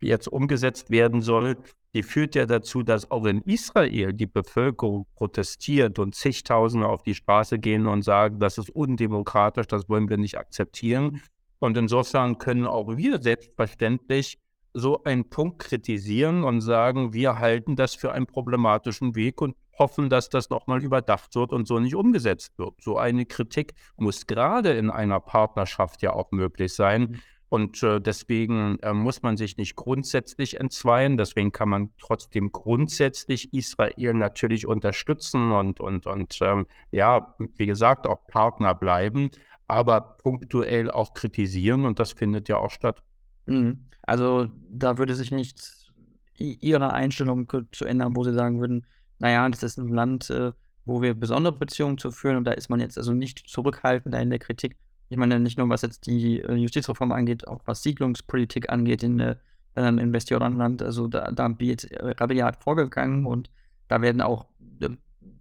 jetzt umgesetzt werden soll, die führt ja dazu, dass auch in Israel die Bevölkerung protestiert und zigtausende auf die Straße gehen und sagen, das ist undemokratisch, das wollen wir nicht akzeptieren. Und insofern können auch wir selbstverständlich so einen Punkt kritisieren und sagen, wir halten das für einen problematischen Weg und hoffen, dass das nochmal überdacht wird und so nicht umgesetzt wird. So eine Kritik muss gerade in einer Partnerschaft ja auch möglich sein. Und äh, deswegen äh, muss man sich nicht grundsätzlich entzweien. Deswegen kann man trotzdem grundsätzlich Israel natürlich unterstützen und, und, und ähm, ja, wie gesagt, auch Partner bleiben, aber punktuell auch kritisieren. Und das findet ja auch statt. Mhm. Also da würde sich nichts Ihrer Einstellung zu ändern, wo Sie sagen würden, naja, das ist ein Land, äh, wo wir besondere Beziehungen zu führen und da ist man jetzt also nicht zurückhaltender in der Kritik. Ich meine, nicht nur was jetzt die äh, Justizreform angeht, auch was Siedlungspolitik angeht in, äh, in Westjordanland. Also da, da wird äh, rabiat vorgegangen und da werden auch äh,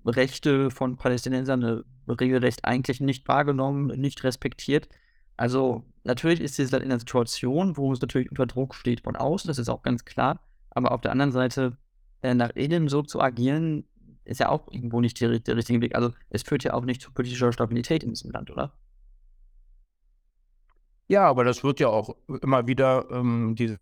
Rechte von Palästinensern äh, regelrecht eigentlich nicht wahrgenommen, nicht respektiert. Also natürlich ist es dann in einer Situation, wo es natürlich unter Druck steht von außen, das ist auch ganz klar. Aber auf der anderen Seite äh, nach innen so zu agieren, ist ja auch irgendwo nicht der, der richtige Weg. Also es führt ja auch nicht zu politischer Stabilität in diesem Land, oder? Ja, aber das wird ja auch immer wieder, ähm, diese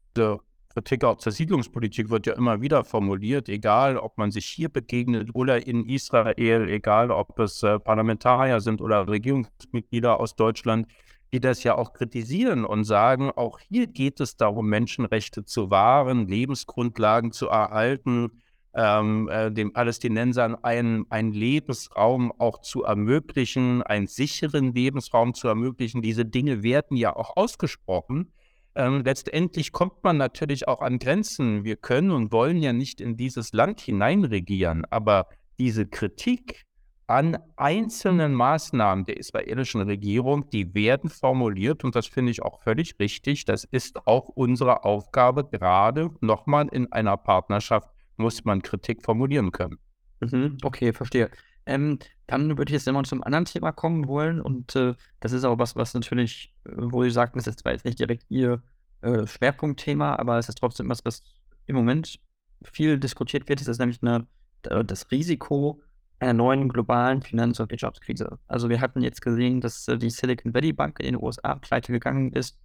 Kritik auch zur Siedlungspolitik wird ja immer wieder formuliert, egal ob man sich hier begegnet oder in Israel, egal ob es äh, Parlamentarier sind oder Regierungsmitglieder aus Deutschland, die das ja auch kritisieren und sagen, auch hier geht es darum, Menschenrechte zu wahren, Lebensgrundlagen zu erhalten, ähm, äh, den Palästinensern einen, einen Lebensraum auch zu ermöglichen, einen sicheren Lebensraum zu ermöglichen. Diese Dinge werden ja auch ausgesprochen. Ähm, letztendlich kommt man natürlich auch an Grenzen. Wir können und wollen ja nicht in dieses Land hineinregieren, aber diese Kritik an einzelnen Maßnahmen der israelischen Regierung, die werden formuliert und das finde ich auch völlig richtig. Das ist auch unsere Aufgabe, gerade nochmal in einer Partnerschaft muss man Kritik formulieren können. Mhm, okay, verstehe. Ähm, dann würde ich jetzt immer zum anderen Thema kommen wollen und äh, das ist auch was, was natürlich, äh, wo Sie sagten, das ist zwar jetzt nicht direkt Ihr äh, Schwerpunktthema, aber es ist trotzdem was, was im Moment viel diskutiert wird. Das ist nämlich eine, äh, das Risiko einer neuen globalen Finanz- und Wirtschaftskrise. Also wir hatten jetzt gesehen, dass äh, die Silicon Valley Bank in den USA pleite gegangen ist.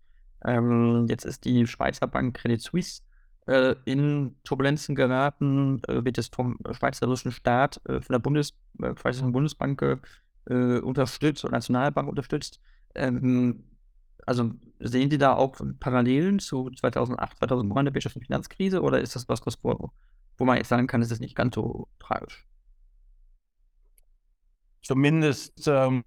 Ähm, jetzt ist die Schweizer Bank Credit Suisse äh, in Turbulenzen geraten, äh, wird es vom schweizerischen Staat, äh, von der Bundes, äh, Schweizerischen Bundesbank äh, unterstützt und Nationalbank unterstützt. Ähm, also sehen Sie da auch Parallelen zu 2008, 2009 der Wirtschafts- und Finanzkrise oder ist das was, was wo, wo man jetzt sagen kann, es ist nicht ganz so tragisch? Zumindest ähm,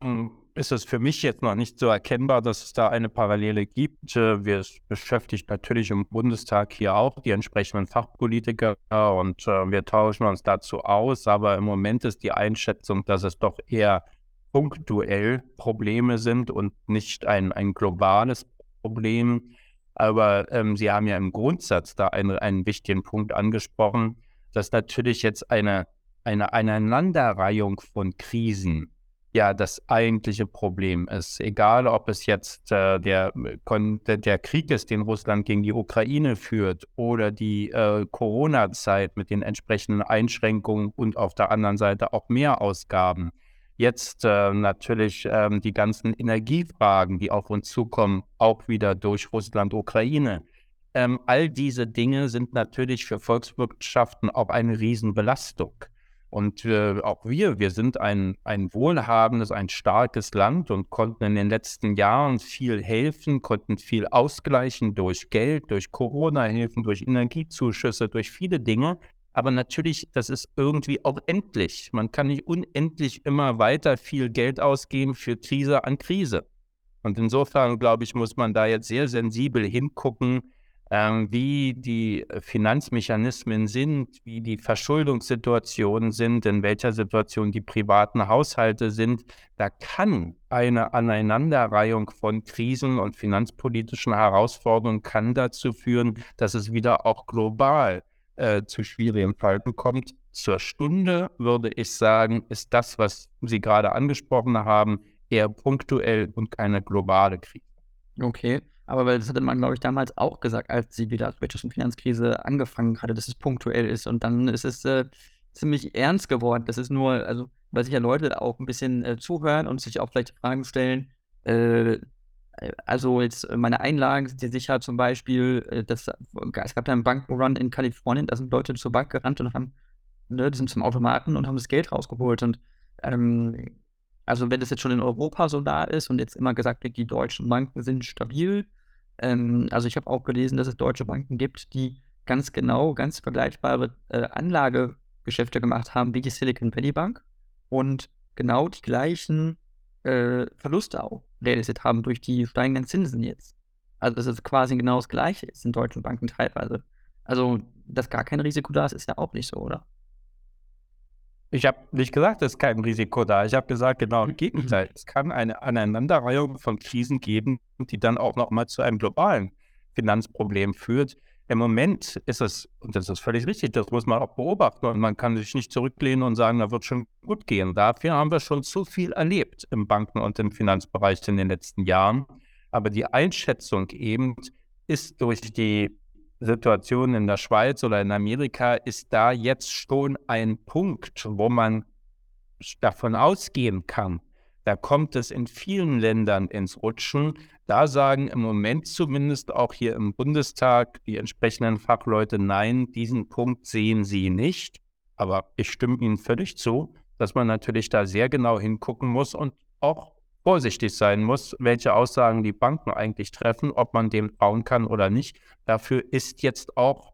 ist es für mich jetzt noch nicht so erkennbar, dass es da eine Parallele gibt. Äh, wir beschäftigen natürlich im Bundestag hier auch die entsprechenden Fachpolitiker und äh, wir tauschen uns dazu aus. Aber im Moment ist die Einschätzung, dass es doch eher punktuell Probleme sind und nicht ein, ein globales Problem. Aber ähm, Sie haben ja im Grundsatz da einen, einen wichtigen Punkt angesprochen, dass natürlich jetzt eine, eine Aneinanderreihung von Krisen ja das eigentliche Problem ist. Egal, ob es jetzt äh, der, der Krieg ist, den Russland gegen die Ukraine führt oder die äh, Corona-Zeit mit den entsprechenden Einschränkungen und auf der anderen Seite auch mehr Ausgaben. Jetzt äh, natürlich ähm, die ganzen Energiefragen, die auf uns zukommen, auch wieder durch Russland, Ukraine. Ähm, all diese Dinge sind natürlich für Volkswirtschaften auch eine Riesenbelastung. Und äh, auch wir, wir sind ein, ein wohlhabendes, ein starkes Land und konnten in den letzten Jahren viel helfen, konnten viel ausgleichen durch Geld, durch Corona-Hilfen, durch Energiezuschüsse, durch viele Dinge. Aber natürlich, das ist irgendwie auch endlich. Man kann nicht unendlich immer weiter viel Geld ausgeben für Krise an Krise. Und insofern, glaube ich, muss man da jetzt sehr sensibel hingucken, wie die Finanzmechanismen sind, wie die Verschuldungssituationen sind, in welcher Situation die privaten Haushalte sind. Da kann eine Aneinanderreihung von Krisen und finanzpolitischen Herausforderungen kann dazu führen, dass es wieder auch global äh, zu schwierigen Falten kommt. Zur Stunde würde ich sagen, ist das, was Sie gerade angesprochen haben, eher punktuell und keine globale Krise. Okay. Aber weil das hatte man, glaube ich, damals auch gesagt, als wieder Wirtschafts- und Finanzkrise angefangen hatte, dass es punktuell ist. Und dann ist es äh, ziemlich ernst geworden. Das ist nur, also, weil sich ja Leute auch ein bisschen äh, zuhören und sich auch vielleicht Fragen stellen, äh, also jetzt meine Einlagen sind ja sicher zum Beispiel, äh, das, es gab ja einen Bankrun in Kalifornien, da sind Leute zur Bank gerannt und haben, ne, die sind zum Automaten und haben das Geld rausgeholt. Und ähm, also wenn das jetzt schon in Europa so da ist und jetzt immer gesagt wird, die deutschen Banken sind stabil, ähm, also ich habe auch gelesen, dass es deutsche Banken gibt, die ganz genau, ganz vergleichbare äh, Anlagegeschäfte gemacht haben wie die Silicon Valley Bank und genau die gleichen äh, Verluste auch realisiert haben durch die steigenden Zinsen jetzt. Also dass es quasi genau das Gleiche ist in deutschen Banken teilweise. Also, dass gar kein Risiko da ist, ist ja auch nicht so, oder? Ich habe nicht gesagt, es ist kein Risiko da. Ich habe gesagt, genau im mhm. Gegenteil. Es kann eine Aneinanderreihung von Krisen geben, die dann auch nochmal zu einem globalen Finanzproblem führt. Im Moment ist es, und das ist völlig richtig, das muss man auch beobachten und man kann sich nicht zurücklehnen und sagen, da wird schon gut gehen. Dafür haben wir schon zu viel erlebt im Banken- und im Finanzbereich in den letzten Jahren. Aber die Einschätzung eben ist durch die Situation in der Schweiz oder in Amerika, ist da jetzt schon ein Punkt, wo man davon ausgehen kann, da kommt es in vielen Ländern ins Rutschen. Da sagen im Moment zumindest auch hier im Bundestag die entsprechenden Fachleute, nein, diesen Punkt sehen sie nicht. Aber ich stimme Ihnen völlig zu, dass man natürlich da sehr genau hingucken muss und auch vorsichtig sein muss, welche Aussagen die Banken eigentlich treffen, ob man dem trauen kann oder nicht. Dafür ist jetzt auch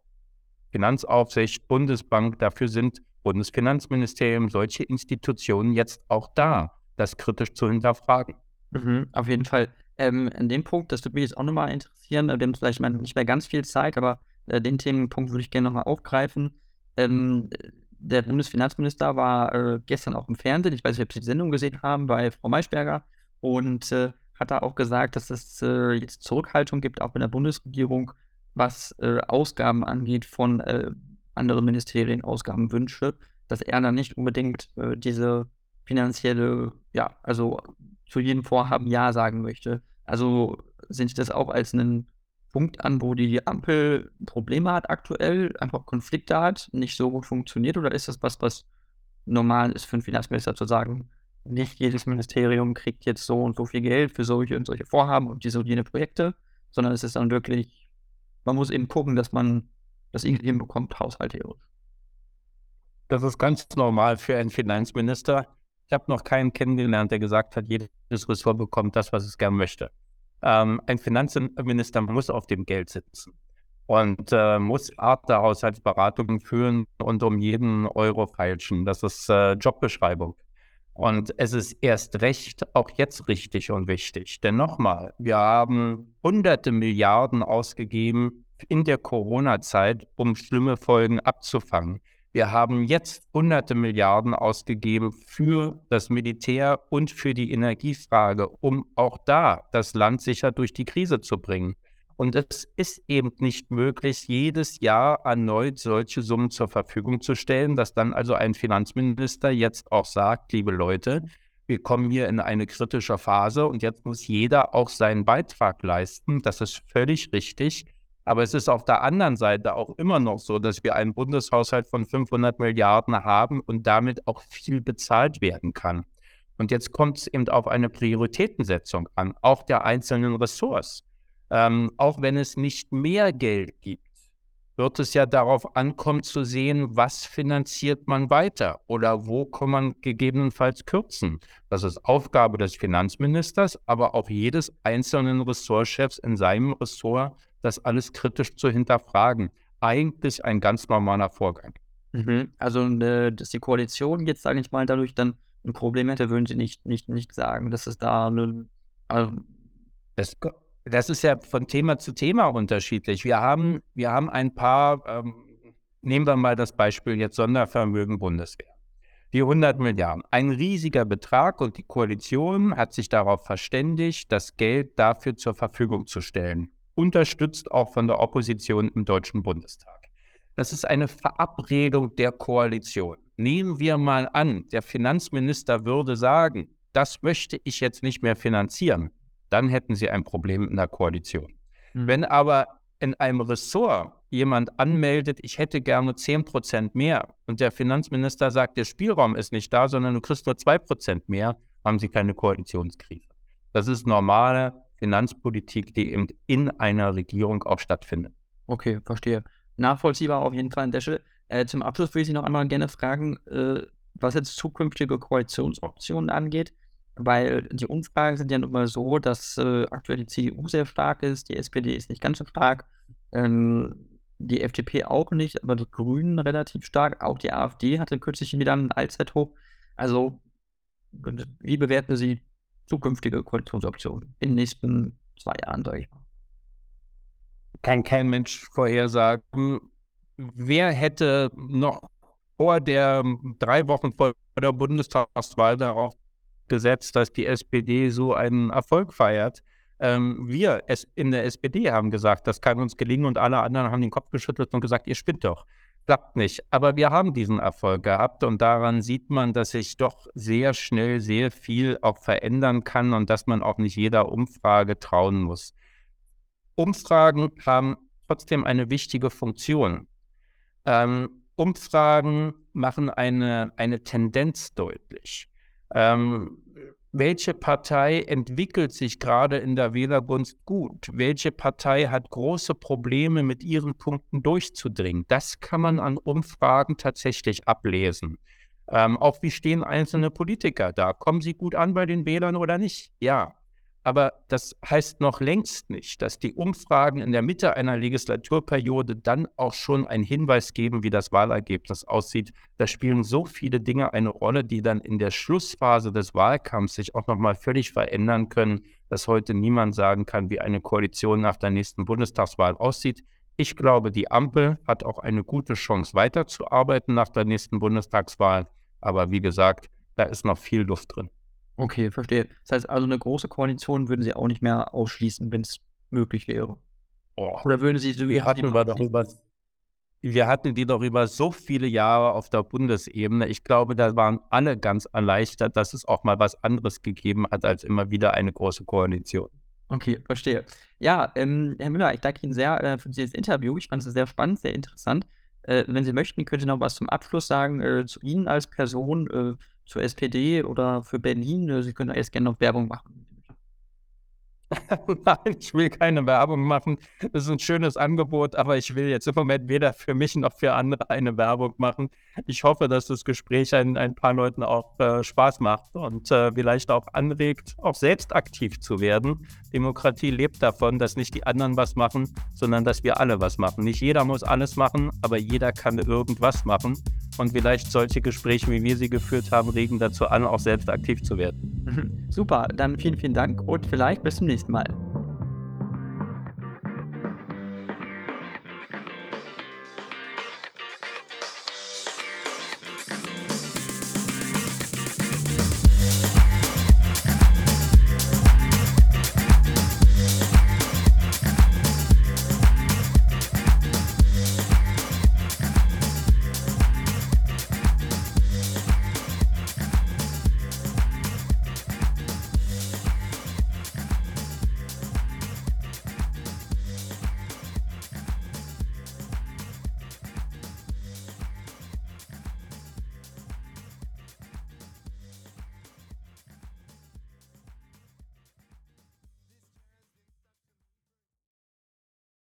Finanzaufsicht, Bundesbank, dafür sind Bundesfinanzministerium, solche Institutionen jetzt auch da das kritisch zu hinterfragen. Mhm, auf jeden Fall. Ähm, in dem Punkt, das würde mich jetzt auch nochmal interessieren, wir haben vielleicht nicht mehr ganz viel Zeit, aber äh, den Themenpunkt würde ich gerne nochmal aufgreifen. Ähm, der Bundesfinanzminister war äh, gestern auch im Fernsehen, ich weiß nicht, ob Sie die Sendung gesehen haben, bei Frau Maischberger und äh, hat da auch gesagt, dass es äh, jetzt Zurückhaltung gibt, auch in der Bundesregierung, was äh, Ausgaben angeht von äh, anderen Ministerien, Ausgabenwünsche, dass er dann nicht unbedingt diese finanzielle, ja, also zu jedem Vorhaben Ja sagen möchte. Also ich das auch als einen Punkt an, wo die Ampel Probleme hat aktuell, einfach Konflikte hat, nicht so gut funktioniert oder ist das was, was normal ist für einen Finanzminister zu sagen, nicht jedes Ministerium kriegt jetzt so und so viel Geld für solche und solche Vorhaben und diese und jene Projekte, sondern es ist dann wirklich, man muss eben gucken, dass man das irgendwie hinbekommt, haushalterisch. Das ist ganz normal für einen Finanzminister. Ich habe noch keinen kennengelernt, der gesagt hat, jedes Ressort bekommt das, was es gern möchte. Ähm, ein Finanzminister muss auf dem Geld sitzen und äh, muss Art der Haushaltsberatungen führen und um jeden Euro feilschen. Das ist äh, Jobbeschreibung. Und es ist erst recht auch jetzt richtig und wichtig. Denn nochmal, wir haben hunderte Milliarden ausgegeben in der Corona-Zeit, um schlimme Folgen abzufangen. Wir haben jetzt hunderte Milliarden ausgegeben für das Militär und für die Energiefrage, um auch da das Land sicher durch die Krise zu bringen. Und es ist eben nicht möglich, jedes Jahr erneut solche Summen zur Verfügung zu stellen, dass dann also ein Finanzminister jetzt auch sagt, liebe Leute, wir kommen hier in eine kritische Phase und jetzt muss jeder auch seinen Beitrag leisten. Das ist völlig richtig. Aber es ist auf der anderen Seite auch immer noch so, dass wir einen Bundeshaushalt von 500 Milliarden haben und damit auch viel bezahlt werden kann. Und jetzt kommt es eben auf eine Prioritätensetzung an, auch der einzelnen Ressorts. Ähm, auch wenn es nicht mehr Geld gibt, wird es ja darauf ankommen zu sehen, was finanziert man weiter oder wo kann man gegebenenfalls kürzen. Das ist Aufgabe des Finanzministers, aber auch jedes einzelnen Ressortchefs in seinem Ressort das alles kritisch zu hinterfragen. Eigentlich ein ganz normaler Vorgang. Mhm. Also, äh, dass die Koalition jetzt, sage ich mal, dadurch dann ein Problem hätte, würden Sie nicht, nicht, nicht sagen, dass es da eine. Also das, das ist ja von Thema zu Thema unterschiedlich. Wir haben, wir haben ein paar, ähm, nehmen wir mal das Beispiel jetzt Sondervermögen Bundeswehr. Die 100 Milliarden, ein riesiger Betrag und die Koalition hat sich darauf verständigt, das Geld dafür zur Verfügung zu stellen unterstützt auch von der Opposition im Deutschen Bundestag. Das ist eine Verabredung der Koalition. Nehmen wir mal an, der Finanzminister würde sagen, das möchte ich jetzt nicht mehr finanzieren, dann hätten Sie ein Problem in der Koalition. Mhm. Wenn aber in einem Ressort jemand anmeldet, ich hätte gerne 10% mehr und der Finanzminister sagt, der Spielraum ist nicht da, sondern du kriegst nur 2% mehr, haben sie keine Koalitionskrise. Das ist normale Finanzpolitik, die eben in einer Regierung auch stattfindet. Okay, verstehe. Nachvollziehbar auf jeden Fall an der Stelle. Äh, zum Abschluss würde ich Sie noch einmal gerne fragen, äh, was jetzt zukünftige Koalitionsoptionen angeht, weil die Umfragen sind ja nun mal so, dass äh, aktuell die CDU sehr stark ist, die SPD ist nicht ganz so stark, ähm, die FDP auch nicht, aber die Grünen relativ stark, auch die AfD hatte kürzlich wieder einen Allzeithoch. Also, wie bewerten Sie zukünftige Koalitionsoptionen in den nächsten zwei Jahren, sage ich mal? Kann kein Mensch vorhersagen. Wer hätte noch vor der drei Wochen vor der Bundestagswahl darauf gesetzt, dass die SPD so einen Erfolg feiert? Ähm, wir es in der SPD haben gesagt, das kann uns gelingen und alle anderen haben den Kopf geschüttelt und gesagt, ihr spinnt doch. Klappt nicht. Aber wir haben diesen Erfolg gehabt und daran sieht man, dass sich doch sehr schnell sehr viel auch verändern kann und dass man auch nicht jeder Umfrage trauen muss. Umfragen haben trotzdem eine wichtige Funktion. Ähm, Umfragen machen eine, eine Tendenz deutlich. Ähm, welche Partei entwickelt sich gerade in der Wählergunst gut? Welche Partei hat große Probleme, mit ihren Punkten durchzudringen? Das kann man an Umfragen tatsächlich ablesen. Ähm, auch wie stehen einzelne Politiker da? Kommen sie gut an bei den Wählern oder nicht? Ja. Aber das heißt noch längst nicht, dass die Umfragen in der Mitte einer Legislaturperiode dann auch schon einen Hinweis geben, wie das Wahlergebnis aussieht. Da spielen so viele Dinge eine Rolle, die dann in der Schlussphase des Wahlkampfs sich auch nochmal völlig verändern können, dass heute niemand sagen kann, wie eine Koalition nach der nächsten Bundestagswahl aussieht. Ich glaube, die Ampel hat auch eine gute Chance, weiterzuarbeiten nach der nächsten Bundestagswahl. Aber wie gesagt, da ist noch viel Luft drin. Okay, verstehe. Das heißt also, eine große Koalition würden Sie auch nicht mehr ausschließen, wenn es möglich wäre. Oh, Oder würden Sie so wie hatten wir doch über, wir hatten die doch über so viele Jahre auf der Bundesebene. Ich glaube, da waren alle ganz erleichtert, dass es auch mal was anderes gegeben hat als immer wieder eine große Koalition. Okay, verstehe. Ja, ähm, Herr Müller, ich danke Ihnen sehr äh, für dieses Interview. Ich fand es sehr spannend, sehr interessant. Äh, wenn Sie möchten, können Sie noch was zum Abschluss sagen äh, zu Ihnen als Person, äh, zur SPD oder für Berlin. Äh, Sie können da jetzt gerne noch Werbung machen. Nein, ich will keine Werbung machen. Das ist ein schönes Angebot, aber ich will jetzt im Moment weder für mich noch für andere eine Werbung machen. Ich hoffe, dass das Gespräch ein, ein paar Leuten auch äh, Spaß macht und äh, vielleicht auch anregt, auch selbst aktiv zu werden. Demokratie lebt davon, dass nicht die anderen was machen, sondern dass wir alle was machen. Nicht jeder muss alles machen, aber jeder kann irgendwas machen. Und vielleicht solche Gespräche, wie wir sie geführt haben, regen dazu an, auch selbst aktiv zu werden. Super, dann vielen, vielen Dank und vielleicht bis zum nächsten Mal.